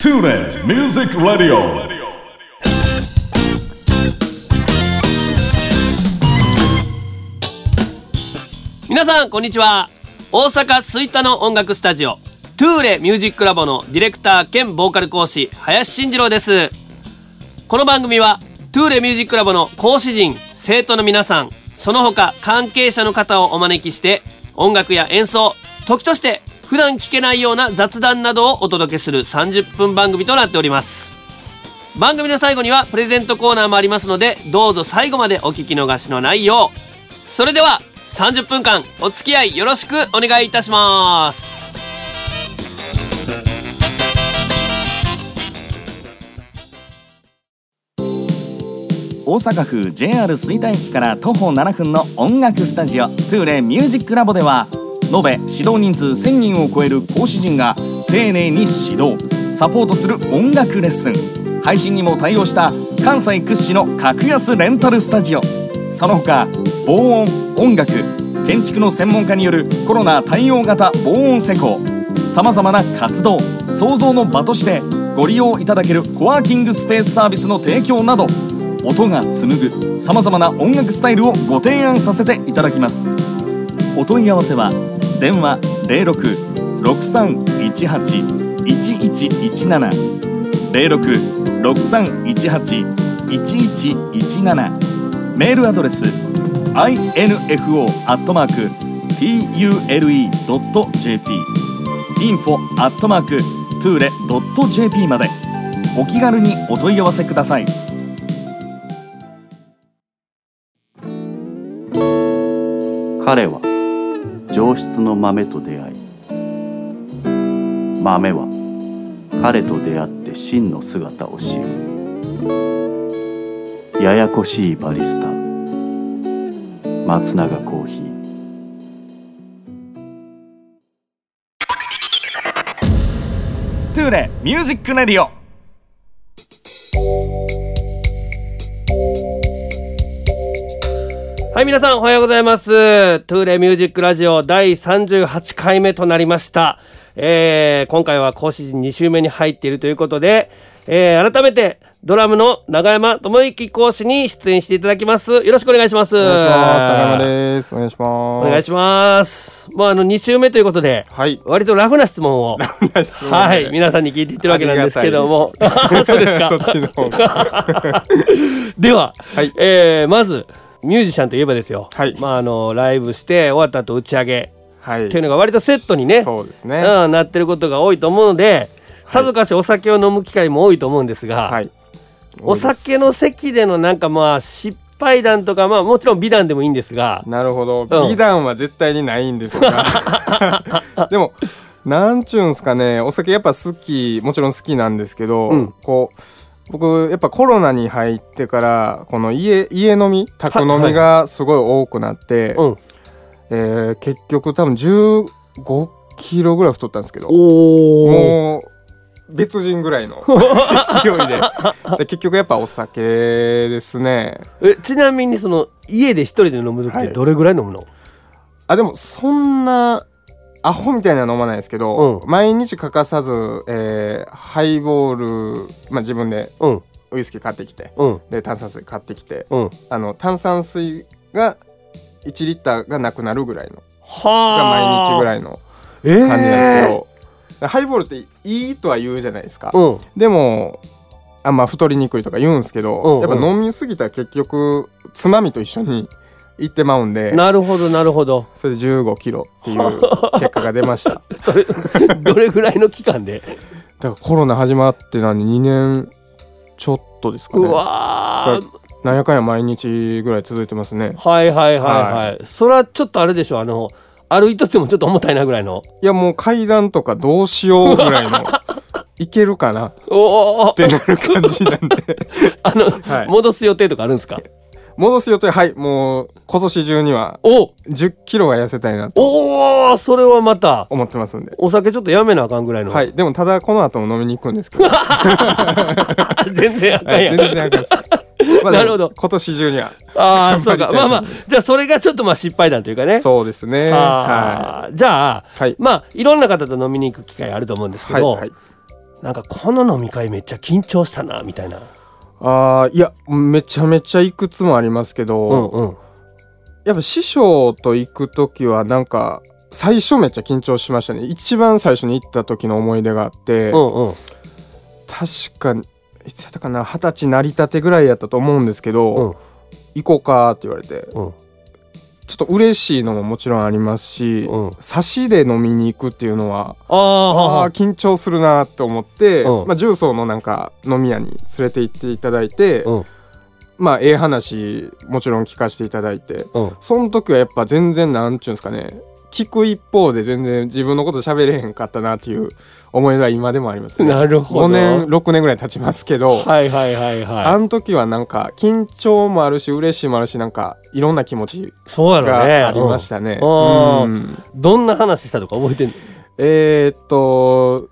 TuneIn Music Radio. 皆さんこんにちは大阪吹田の音楽スタジオトゥーレミュージックラボのディレクター兼ボーカル講師林慎次郎ですこの番組はトゥーレミュージックラボの講師陣生徒の皆さんその他関係者の方をお招きして音楽や演奏時として普段聞けないような雑談などをお届けする30分番組となっております。番組の最後にはプレゼントコーナーもありますのでどうぞ最後までお聞き逃しのないよう。それでは30分間お付き合いよろしくお願いいたします。大阪府 JR 吹田駅から徒歩7分の音楽スタジオトゥーレミュージックラボでは延べ指導人数1000人を超える講師陣が丁寧に指導サポートする音楽レッスン。配信にも対応した関西屈指の格安レンタルスタジオ。その他防音音楽建築の専門家によるコロナ対応型防音施工。さまざまな活動創造の場としてご利用いただけるコワーキングスペースサービスの提供など音が紡ぐさまざまな音楽スタイルをご提案させていただきます。お問い合わせは電話0663181117 0663181117メールアドレス info.tule.jp info.tule.jp まで。お気軽にお問い合わせください。彼は上質の豆と出会い豆は彼と出会って真の姿を知る。ややこしいバリスタ松永コーヒー。トゥーレ Music Radio。皆さんおはようございます。トゥーレミュージックラジオ第38回目となりました、えー今回は講師陣2週目に入っているということで、えー改めてドラムの永山智之講師に出演していただきます。よろしくお願いします。お願いします。長山です。お願いします。お願いします。まああの2週目ということで、はい。割とラフな質問を。質問で。はい。皆さんに聞いていってるわけなんですけども。そうですか。そっちの方。が。では、はい。えーまずミュージシャンといえばですよ、はいまああのライブして終わった後打ち上げはい。っていうのが割とセットにねそうですね。うん、なってることが多いと思うのでさぞかしお酒を飲む機会も多いと思うんですが、はい。お酒の席でのなんかまあ失敗談とかまあもちろん美談でもいいんですがなるほど。うん美談は絶対にないんですが。でも。なんちゅうんすかねお酒やっぱ好きもちろん好きなんですけど、うんこう僕やっぱコロナに入ってからこの家家飲み宅飲みがすごい多くなって、うん。えー結局多分15キロぐらい太ったんですけどもう別人ぐらいの 勢いで。で結局やっぱお酒ですね。えちなみにその家で一人で飲む時ってはい。どれぐらい飲むの、あでもそんなアホみたいなの飲まないですけど、うん。毎日欠かさず、えーハイボール、まあ、自分でうん。ウイスキー買ってきてうん。で炭酸水買ってきてうん。あの炭酸水が1リッターがなくなるぐらいのはが毎日ぐいらいのえー、感じなんですけど、ハイボールっていいとは言うじゃないですか、うん。でもあまあ太りにくいとか言うんですけど、やっぱ飲みすぎたら結局つまみと一緒にいってまうんで。なるほどなるほど。それで1 5キロっていう結果が出ました。だ かそれどれぐらいの期間で？らコロナ始まってなんで2年ちょっとですかうねわー。なんやかんや毎日ぐらい続いてますね。はいはいはいはい、はそれはちょっとあれでしょあの歩いとってもちょっと重たいなぐらいの。いやもう階段とかどうしようぐらいの いけるかなっおおてなる感じなんで。あの、はい。戻す予定とかあるんですか？戻す予定はいもう今年中にはお1 0キロは痩せたいなとおおそれはまた思ってますんでお酒ちょっとやめなあかんぐらいの、はいでもただこの後も飲みに行くんですけど 全然あかはい、んやん、全然あかんっす。まあなるほど今年中には。ああそうかまあまあじゃあそれがちょっとまあ失敗談というかねそうですね。ははあじゃあ、はいまあいろんな方と飲みに行く機会あると思うんですい。けど、はい。はい。なんかこの飲み会めっちゃ緊張したなみたいなあーいやめちゃめちゃいくつもありますけど、うんうん。やっぱ師匠と行く時はなんか最初めっちゃ緊張しましたね。一番最初に行った時の思い出があって、うんうん。確かいつやったかな？二十歳成り立てぐらいやったと思うんですけど、うん。行こうかって言われてうんちょっと嬉しいのももちろんありますし、うん。差しで飲みに行くっていうのはああはああ。緊張するなって思って、うん。まあ、重曹のなんか飲み屋に連れて行っていただいて、うん。まあええ話もちろん聞かせていただいてうん。その時はやっぱ全然なんちゅうんですかね聞く一方で全然自分のこと喋れへんかったなっていう思いが今でもありますね。なるほど。5年6年ぐらい経ちますけど、はいはいはいあはい。の時はなんか緊張もあるし嬉しいもあるしなんかいろんな気持ちがありましたね。うん。うん。どんな話したとか覚えてんの？えー、っと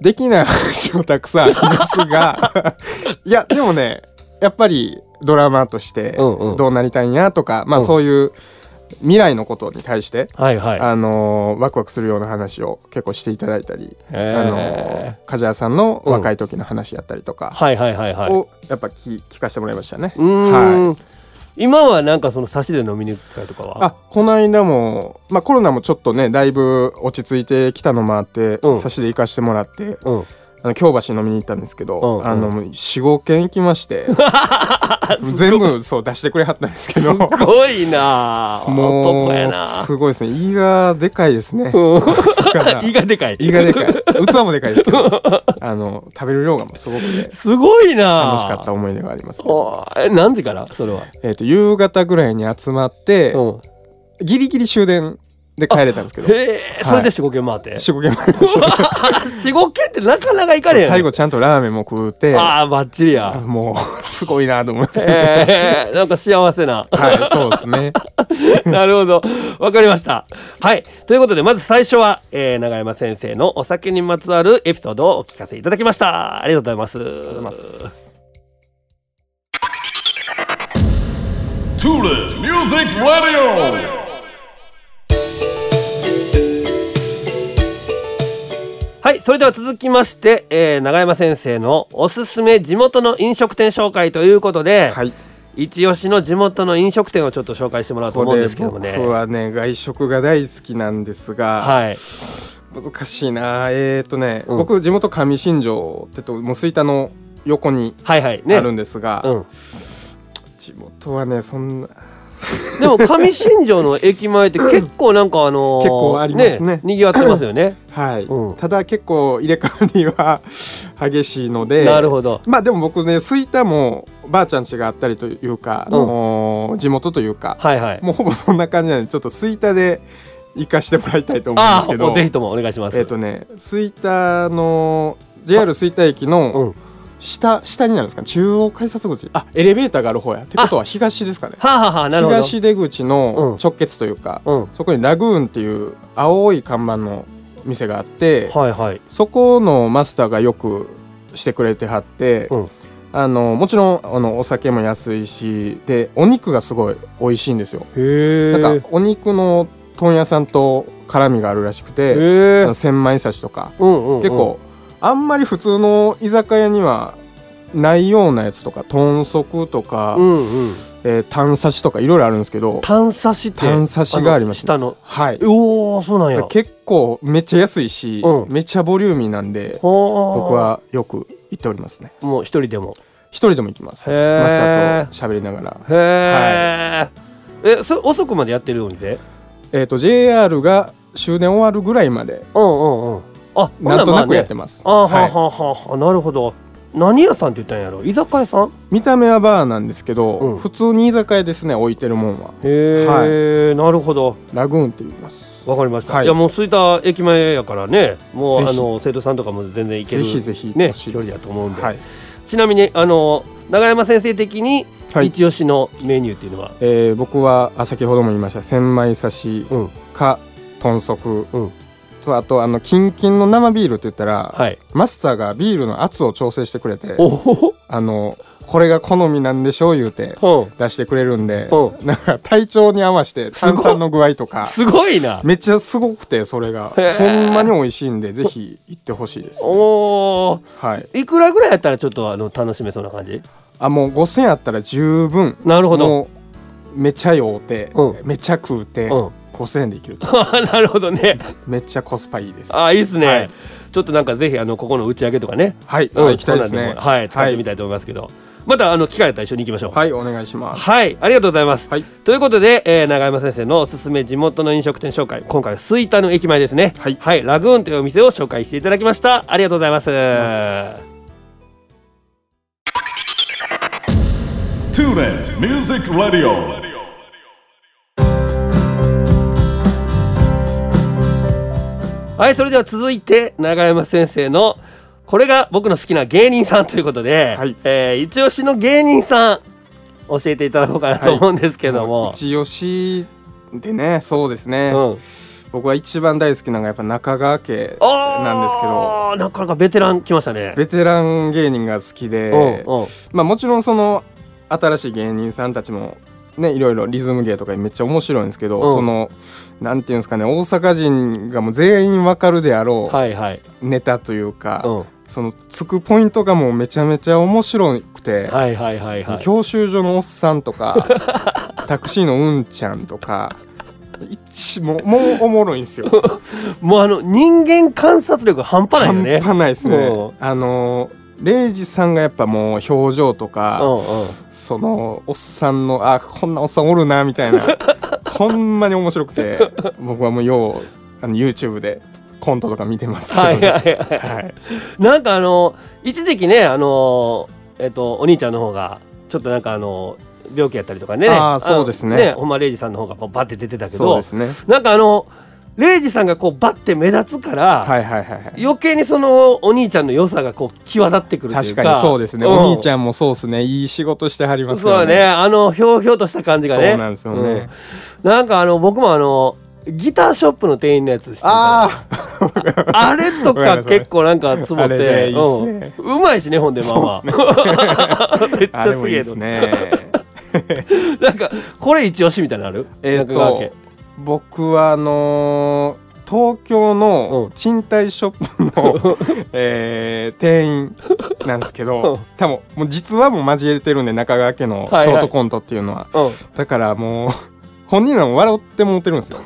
できない話もたくさんありますが いやでもねやっぱりドラマとしてどうなりたいんやとか、まあうん。そういう未来のことに対して、はいはい。あのーワクワクするような話を結構していただいたり、へあの梶谷さんの若い時の話やったりとかはいはいはいはい。をやっぱ聞聞かせてもらいましたね。はい。今はなんかその差しで飲みに行く機会とかは？あこの間も、まあ、コロナもちょっとねだいぶ落ち着いてきたのもあって、うん。差しで行かしてもらってうんあの京橋飲みに行ったんですけど、うんうん。あの45軒行きまして 全部そう出してくれはったんですけすどごいなもう男やな。すごいですね。胃がでかいですね。うん。胃がでかい。胃がでかい。器もでかいですけど あの食べる量がすごくてすごいな楽しかった思い出があります、ね何時から？それは。えっ、と夕方ぐらいに集まって、うん。ギリギリ終電で帰れたんですけど。へえそれで4 5軒回って。45軒もありました。4 5軒ってなかなか行かれへん。最後ちゃんとラーメンも食うて。ああバッチリや。もうすごいなと思って、えー、なんか幸せな。はいそうですね。なるほど。わかりました。はい。ということでまず最初は、えー、永山先生のお酒にまつわるエピソードをお聞かせいただきました。ありがとうございます。トゥーレ Music Radioはいそれでは続きまして、えー、長山先生のおすすめ地元の飲食店紹介ということで、はい。一押しの地元の飲食店をちょっと紹介してもらおうと思うんですけどもね。僕はね外食が大好きなんですが、はい。難しいな。えー、とね、うん。僕地元上新庄ってともう吹田の横にはいはい。ね。あるんですが、うん、地元はねそんなでも上新庄の駅前って結構なんかあのー結構ありますね。にぎわってますよね。はい、うん。ただ結構入れ替わりは激しいのでなるほど。まあでも僕ね吹田もばあちゃん家があったりというか、あのー地元というか、はいはい。もうほぼそんな感じなんでちょっと吹田で行かしてもらいたいと思うんあですけどあぜひともお願いします。えっ、とね吹田の JR 吹田駅うのん下下になるんですかね？中央改札口。あエレベーターがある方や。ってことは東ですかね？はあ、はあはあ、なるほど。東出口うん。の直結というか、うん。そこにラグーンっていう青い看板の店があって、はいはい。そこのマスターがよくしてくれてはって、うん。あのもちろんあのお酒も安いしでお肉がすごい美味しいんですよ。なんかお肉の問屋さんと絡みがあるらしくて、千枚刺しとか、うんうんうん。結構あんまり普通の居酒屋にはないようなやつとか豚足とか、うんうん。えータン刺しとかいろいろあるんですけど。炭刺しって炭刺しがありますね。あの。はい。おおそうなんや。結構めっちゃ安いし、うん。めっちゃボリューミーなんで僕僕はよく行っておりますね。もう一人でも。一人でも行きます。マスターと喋りながら。へえ、えそれ遅くまでやってるお店？えっ、と JR が終電終わるぐらいまでうんうんうんあなんとなくやってまます、すあははい。はははなるほど。何屋さんって言ったんやろ？居酒屋さん？見た目はバーなんですけど、うん。普通に居酒屋ですね置いてるもんは。へえ、なるほど。ラグーンって言います。わかりました、はい。い、やもう吹田駅前やからね。もうあの生徒さんとかも全然行けるぜひぜひね距離だと思うんで、はい、ちなみにあの永山先生的にはい。一押しのメニューっていうのは、えー僕はあ先ほども言いました。千枚刺しうん。か豚足、うんとあとあのキンキンの生ビールって言ったら、はい。マスターがビールの圧を調整してくれておお。あのこれが好みなんでしょう言うてうん。出してくれるんでうなんか体調に合わせて炭酸の具合とかすごいな。めっちゃすごくてそれが。ほんまに美味しいんでぜひ行ってほしいです、おーはい。いくらぐらいやったらちょっとあの楽しめそうな感じ？あもう5000円あったら十分。なるほど。めっちゃ酔うて、うん。めっちゃ食うて、うん5000円でいけると。なるほどね。めっちゃコスパいいです。あいいっすね、はい。ちょっとなんかぜひあのここの打ち上げとかね。はい、うんはい行きたいですね。はい使ってみたいと思いますけど、またあの機会やったら一緒に行きましょう。はいお願いします。はい、ありがとうございます。はい。ということで、えー、長山先生のおすすめ地元の飲食店紹介、今回は吹田の駅前ですね。はい。ラグーンというお店を紹介していただきました。ありがとうございます。TuneIn Music Radio. はい、それでは続いて長山先生のこれが僕の好きな芸人さんということで、はい。えー一押しの芸人さん教えていただこうかなと思うんですけども、一押しでねそうですね、うん、僕は一番大好きなのがやっぱ中川家なんですけど。なかなかベテラン来ましたね。ベテラン芸人が好きで、うんうん。まあもちろんその新しい芸人さんたちもねいろいろリズム芸とかめっちゃ面白いんですけど、うんそのなんていうんですかね大阪人がもう全員わかるであろはいはいうネタというか、うんそのつくポイントがもうめちゃめちゃ面白くて、はいはいはいはい。教習所のおっさんとか タクシーのうんちゃんとか一もうもうおもろいんですよ。もうあの人間観察力半端ないよね。半端ないですうんね。あのレイジさんがやっぱもう表情とか、うんうん。そのおっさんのあこんなおっさんおるなみたいな ほんまに面白くて僕はもうようあの YouTube でコントとか見てますけど、ねはいはいはい。はいなんかあの一時期ねあのえっとお兄ちゃんの方がちょっとなんかあの病気やったりとかね。あーそうですねねほんまレイジさんの方がバッて出てたけどそうで、すねなんかあのレイジさんがこうバッて目立つから。はいはいはいはい。余計にそのお兄ちゃんの良さがこう際立ってくるというか。確かにそうですね、ん。お兄ちゃんもそうですね。いい仕事してはりますよそうだね。あのひょうひょうとした感じがね。そうなんですよね。うん。なんかあの僕もあのギターショップの店員のやつ知ってああれとか結構なんかつぼって、ねいいね。うん、うまいしねほんでまあまあ、めっちあゃすげえの。あれもいいですね。なんかこれ一押しみたいなのある？えっ中川家と僕はあのー東京うん。の賃貸ショップの、えー店員なんですけうん。ど多分もう実はもう交えてるんで中川家のシはいはい。ョートコントっていうのは、うん。だからもう本人らも笑ってもうてるんですよ。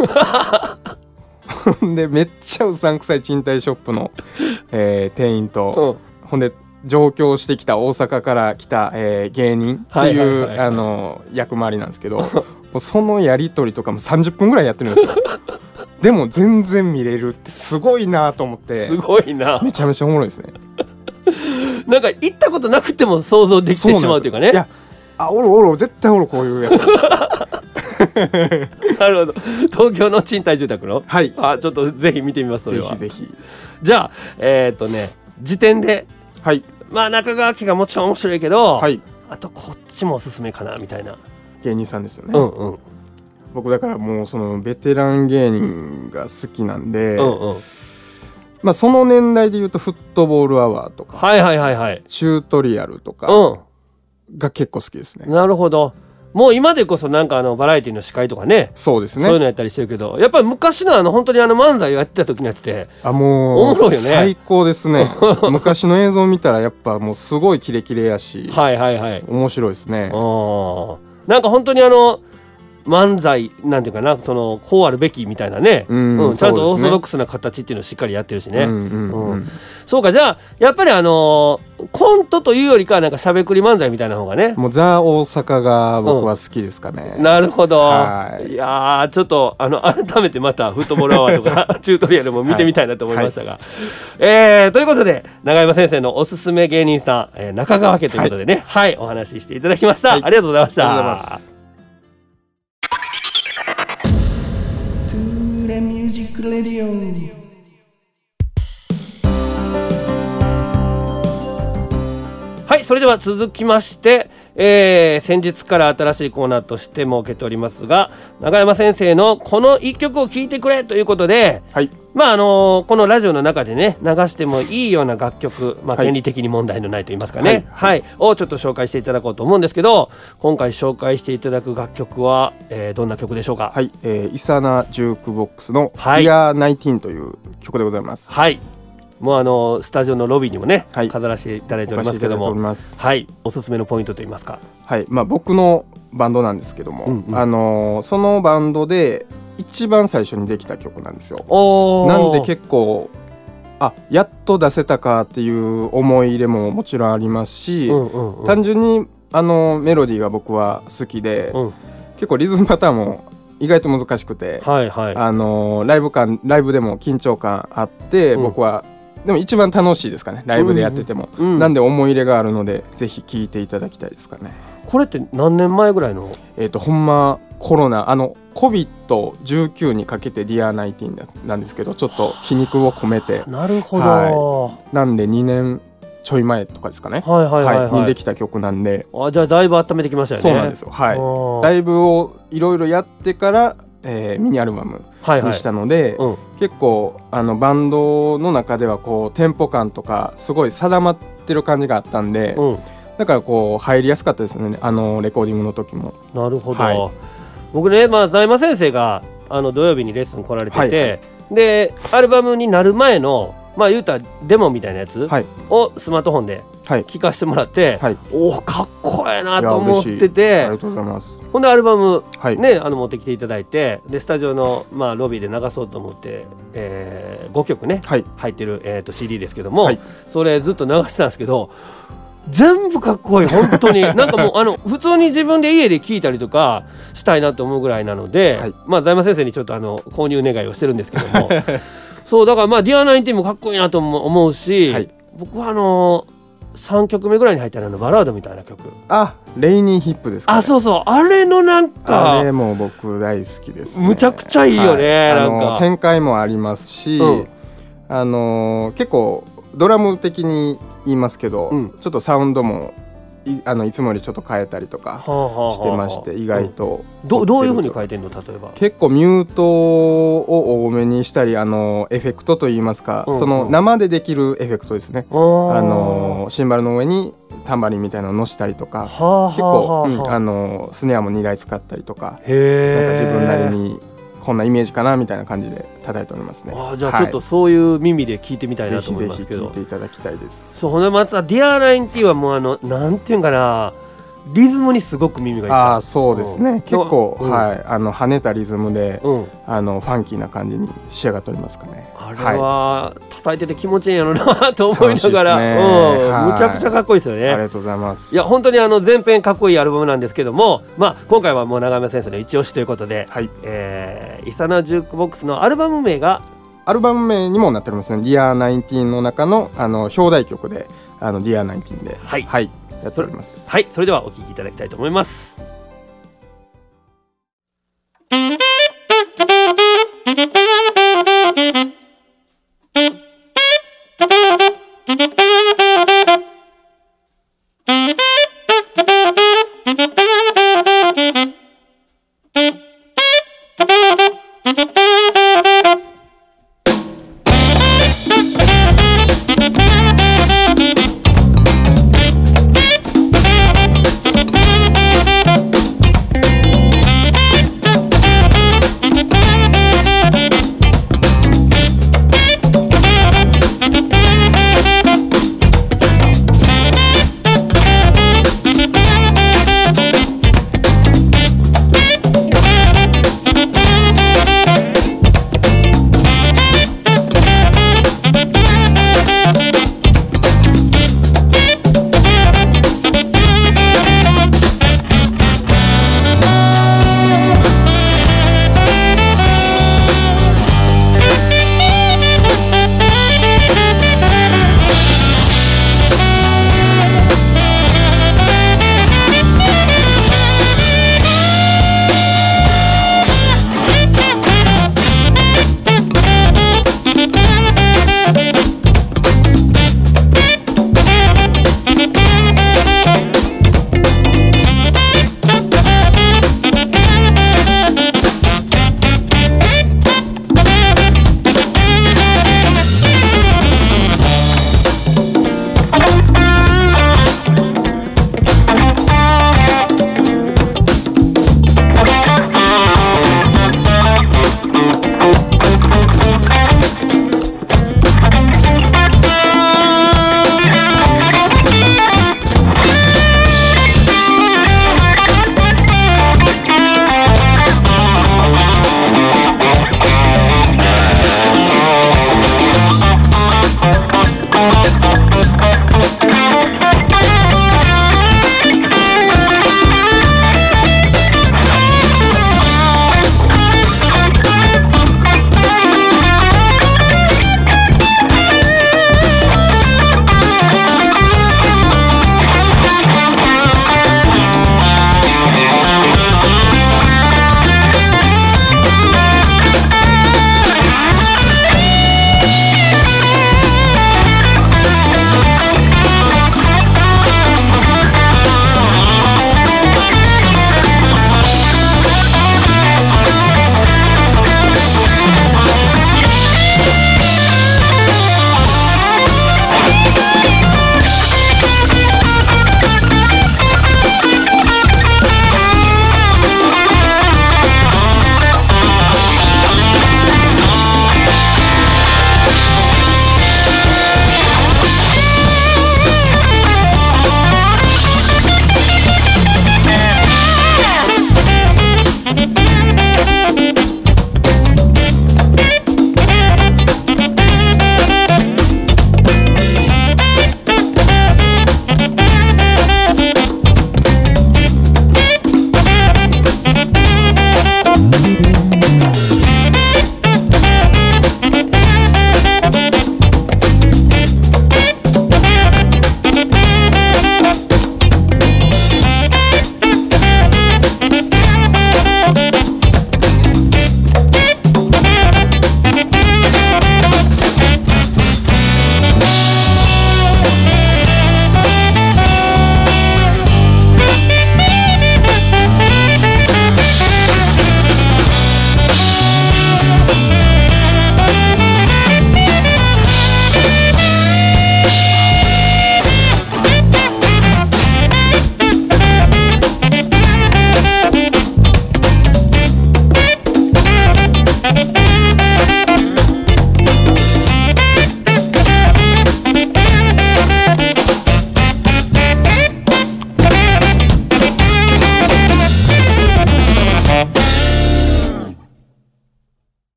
ほんでめっちゃうさんくさい賃貸ショップの、えー店員と、ほんで上京してきた大阪から来た、えー芸人っていう、はいはいはいはい。あの役回りなんですけどもうそのやり取りとかも30分ぐらいやってるんですよ。でも全然見れるってすごいなと思って。すごいな。めちゃめちゃおもろいですね。なんか行ったことなくても想像できてしまうというかね。いやあおるおる絶対おるこういうやつ。なるほど。東京の賃貸住宅の？はい。あちょっとぜひ見てみますそれぜはひぜひ。じゃあえーっとね時点で。はい。まあ中川家がもちろん面白いけど、はい。あとこっちもおすすめかなみたいな、芸人さんですよね、うんうん。僕だからもうそのベテラン芸人が好きなんで、うんうん。まあその年代で言うとフットボールアワーとかはいはいはいはい。チュートリアルとかうが結構好きですね、んなるほど。もう今でこそなんかあのバラエティの司会とかね。そうですね。そういうのやったりしてるけどやっぱり昔のあの本当にあの漫才をやってた時のやつってあもうおもろいよね。最高ですね。昔の映像見たらやっぱもうすごいキレキレやし、はいはいはい。面白いですね。うんなんか本当にあの漫才なんていうかなそのこうあるべきみたいなね、うんちゃんとオーソドックスな形っていうのをしっかりやってるしね、うんうんうん。うんそうかじゃあやっぱりあのーコントというよりかはなんかしゃべくり漫才みたいな方がね。もうザ大阪が僕は好きですかね、なるほど、はい。い、やーちょっとあの改めてまたフットボールアワーとか チュートリアルも見てみたいなと思いましたが、えーということで永山先生のおすすめ芸人さん、えー中川家ということでね。はい、お話ししていただきました、はい。ありがとうございましたはいそれでは続きまして、えー先日から新しいコーナーとして設けておりますが永山先生のこの一曲を聴いてくれということではい。まああのこのラジオの中でね流してもいいような楽曲、まあ、はい。権利的に問題のないと言いますかね、はい。をちょっと紹介していただこうと思うんですけど今回紹介していただく楽曲は、えーどんな曲でしょうか？はい、えー、イサナジュークボックスの「はい。Dear19」という曲でございます。はいもうあのスタジオのロビーにもね、はい。飾らせていただいておおりますけども。はい。おすすめのポイントといいますか。はい、まあ僕のバンドなんですけども、うんうん。あのーそのバンドで一番最初にできた曲なんですよ。なんで結構あやっと出せたかっていう思い入れももちろんありますし、うんうんうん。単純にあのメロディーが僕は好きで、うん。結構リズムパターンも意外と難しくて、はいはい。あのーライブ感ライブでも緊張感あって、うん。僕はでも一番楽しいですかねライブでやってても、うんなんで思い入れがあるのでぜひ聴いていただきたいですかね。これって何年前ぐらいの？えっ、とほんまコロナあの COVID19 にかけて Dear19 なんですけどちょっと皮肉を込めて。なるほど、はなんで2年ちょい前とかですかね。はいはいはいはい、にできた曲なんで。あじゃあだいぶ温めてきましたよね。そうなんですよ。はい。いライブをいろいろやってから、えーミニアルバムはいはい。にしたので、うん。結構あのバンドの中ではこうテンポ感とかすごい定まってる感じがあったんで、うん。だからこう入りやすかったですねあのレコーディングの時も。なるほど、はい。僕ねまあ財馬先生があの土曜日にレッスン来られてて、はいはでアルバムになる前のまあ言うたらデモみたいなやつはい。をスマートフォンではい聞かせてもらって、はい。おおかっこええなと思って嬉しい。あてりがとうございます。ほんでアルバムはい、ね、あの持ってきていただいてでスタジオの、まあ、ロビーで流そうと思って、え5曲ねはい。入ってる、えー、と CD ですけども、はい。それずっと流してたんですけど全部かっこいい本当に。なんかもうあの普通に自分で家で聴いたりとかしたいなと思うぐらいなので、はい。まあ財馬先生にちょっとあの購入願いをしてるんですけども。そうだからまあ「Dear19」もかっこいいなとも思うし、はい。僕はあの3曲目ぐらいに入ったあのバラードみたいな曲。あレイニーヒップですか、ね、あそうそう。あれのなんかあれも僕大好きです、ね、むちゃくちゃいいよねはい。あの展開もありますし、うん。あの結構ドラム的に言いますけど、うん。ちょっとサウンドもいあのいつもよりちょっと変えたりとかはあはあはあしてまして意外と。どどういうふうにえ変えてんの？例えば。結構ミュートを多めにしたりあのエフェクトといいますか、うんうん。その生でできるエフェクトですね、ああのシンバルの上にタンバリンみたいなのを乗したりとかはあ結構、はあはあ。うんあのスネアも2台使ったりとかなんか自分なりにこんなイメージかなみたいな感じで叩いておりますね。あーじゃあちょっとそういう耳で聞いてみたいぜなと思ひぜひいますけど。聞いていただきたいです。そうほんでまた「Dear19」はもうあのなんていうんかなリズムにすごく耳がいあそうですね、うん。結構、うん。はい。あの跳ねたリズムで、うん。あのファンキーな感じに仕上がっておりますかね。あれは叩いてて気持ちいいんやろなと思いながら、ね。うん。はい。むちゃくちゃかっこいいですよね。ありがとうございます。いや本当にあの全編かっこいいアルバムなんですけども、まあ、今回はもう長山先生の一押しということで、はい、えーイサナジュークボックスのアルバム名がアルバム名にもなっておりますね。Dear19 の中のあの表題曲で、あの Dear19 で、はい。やっております。はい。それではお聴きいただきたいと思います「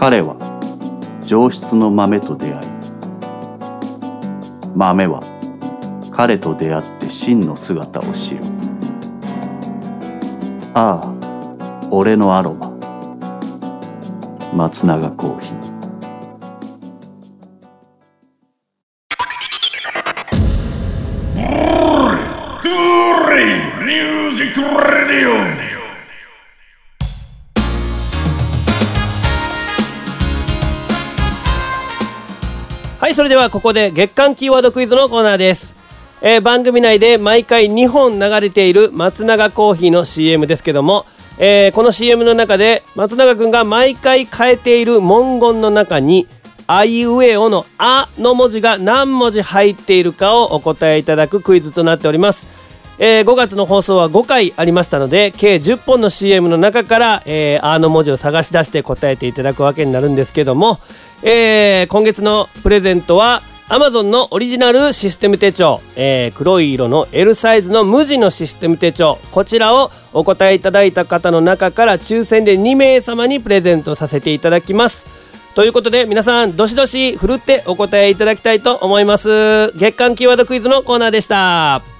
彼は上質の豆と出会い豆は彼と出会って真の姿を知る。ああ俺のアロマ。松永コーヒー。ではここで月間キーワードクイズのコーナーです、えー番組内で毎回2本流れている松永コーヒーの CM ですけども、えーこの CM の中で松永くんが毎回変えている文言の中に「あいうえお」の「あ」の文字が何文字入っているかをお答えいただくクイズとなっております。えー5月の放送は5回ありましたので計10本の CM の中から、えー、あの文字を探し出して答えていただくわけになるんですけども、えー今月のプレゼントは Amazon のオリジナルシステム手帳、えー黒い色の L サイズの無地のシステム手帳。こちらをお答えいただいた方の中から抽選で2名様にプレゼントさせていただきます。ということで皆さんどしどしふるってお答えいただきたいと思います。月間キーワードクイズのコーナーでした。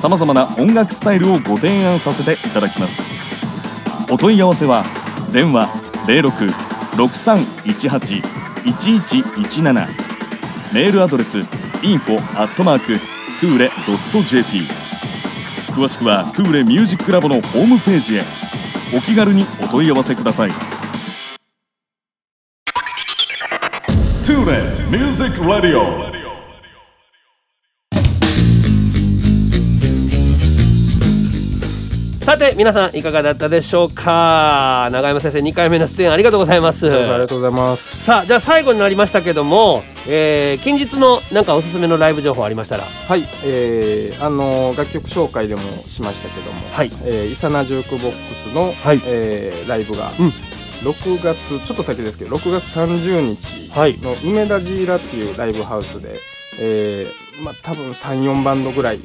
さまざまな音楽スタイルをご提案させていただきます。お問い合わせは電話0663181117メールアドレス info tule.jp 詳しくはトゥーレミュージックラボのホームページへ。お気軽にお問い合わせください。Tune in Music Radio. さて皆さんいかがだったでしょうか？永山先生2回目の出演ありがとうございます。ありがとうございます。さあじゃあ最後になりましたけども、えー近日のなんかおすすめのライブ情報ありましたら？はい、えー、あの楽曲紹介でもしましたけども、はい。えー、イサナジュークボックスの、はい。えーライブが、うん。6月ちょっと先ですけど6月30日はい。の梅田ジーラっていうライブハウスで、えーまあ、多分34バンドぐらい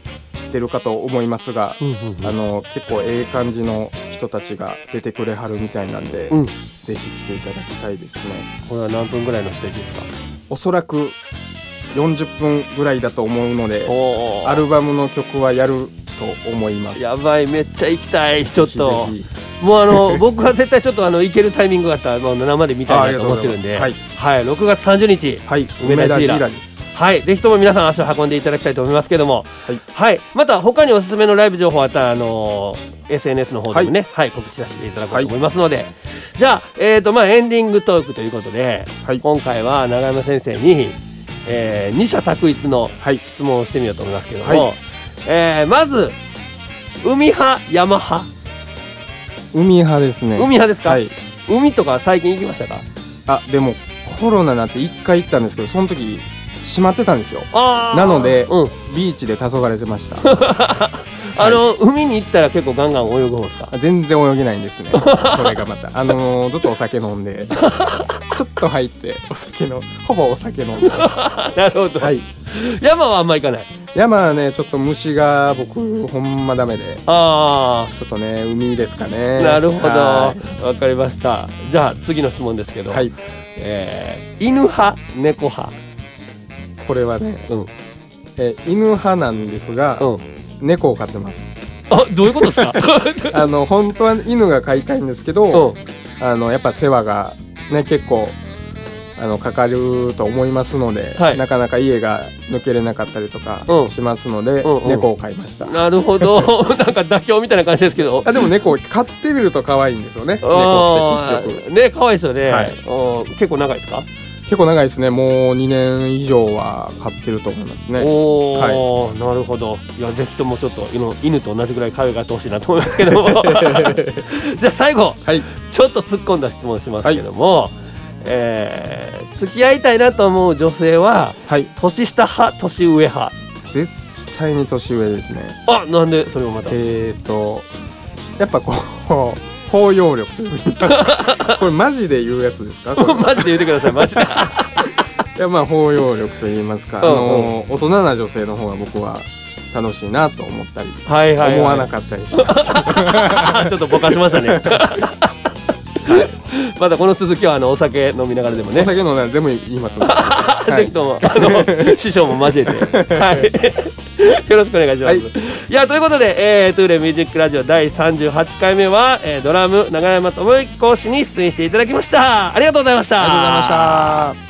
出るかと思いますが、うんうんうん。あの結構ええ感じの人たちが出てくれはるみたいなんで、うん。ぜひ来ていただきたいですね。これは何分ぐらいのステージですか？おそらく40分ぐらいだと思うのでおアルバムの曲はやると思います。やばいめっちゃ行きたいちょっと。もうあの 僕は絶対ちょっとあの行けるタイミングがあったらもう生で見たいなと思ってるんで。あありがとうござい。はい、6月30日。はい。梅梅田ジーラですはい、ぜひとも皆さん足を運んでいただきたいと思いますけども、はい。また他におすすめのライブ情報あったら、あのー SNS の方でもね、はい、告知させていただこうと思いますので、じゃあ、えーとまあ、エンディングトークということで、はい。今回は永山先生に、えー二者択一のはい。質問をしてみようと思いますけども、はい。えーまず海派山派。海派ですね。海派ですか、はい。海とか最近行きましたか？あでもコロナになって1回行ったんですけどその時閉まってたんですよ。なのでうん、ビーチで黄昏れてました。あの、海に行ったら結構ガンガン泳ぐ方ですか？全然泳げないんですね。それがまた。あのーずっとお酒飲んで ちょっと入ってお酒のほぼお酒飲んでます。なるほど、はい。山はあんま行かない？山はねちょっと虫が僕ほんまダメで。あちょっとね海ですかあね。なるほど。はわかりました。じゃあ次の質問ですけど、いはい。えー犬派？猫派？これはね、うん。えー犬派なんですが、うん。猫を飼ってます。あどういうことですか？あの本当は犬が飼いたいんですけど、うん。あのやっぱ世話がね結構あのかかると思いますので、はい。なかなか家が抜けれなかったりとうん。かしますので、うんうん。猫を飼いました、なるほど。なんか妥協みたいな感じですけど。あでも猫飼ってみると可愛いんですよね。猫あって結局。ーね可愛いですよね、はい。うん結構長いですか？結構長いですね。もう2年以上は飼ってると思いますね。おお、なるほど。いやぜひともちょっと犬犬と同じぐらい可愛がってほしいなと思いますけども。じゃあ最後はい。ちょっと突っ込んだ質問しますけども、えー付き合いたいなと思う女性ははい。年下派年上派？絶対に年上ですね。あなんでそれをまた？えーとやっぱこう包容力といいますか。これマジで言うやつですか？マジで言ってください。マジで。いやまあ包容力といいますか、あの大人な女性の方が僕は楽しいなと思ったり、はいはい、はい、思わなかったりします ちょっとぼかしましたね。まだこの続きはあのお酒飲みながらでもね。お酒飲んだら全部言いますので、はぜいひともあの師匠も交えて、はい、よろしくお願いします。はいい、やということで、えー、トゥーレミュージックラジオ第38回目は、えー、ドラム永山智之講師に出演していただきました。ありがとうございました。ありがとうございました。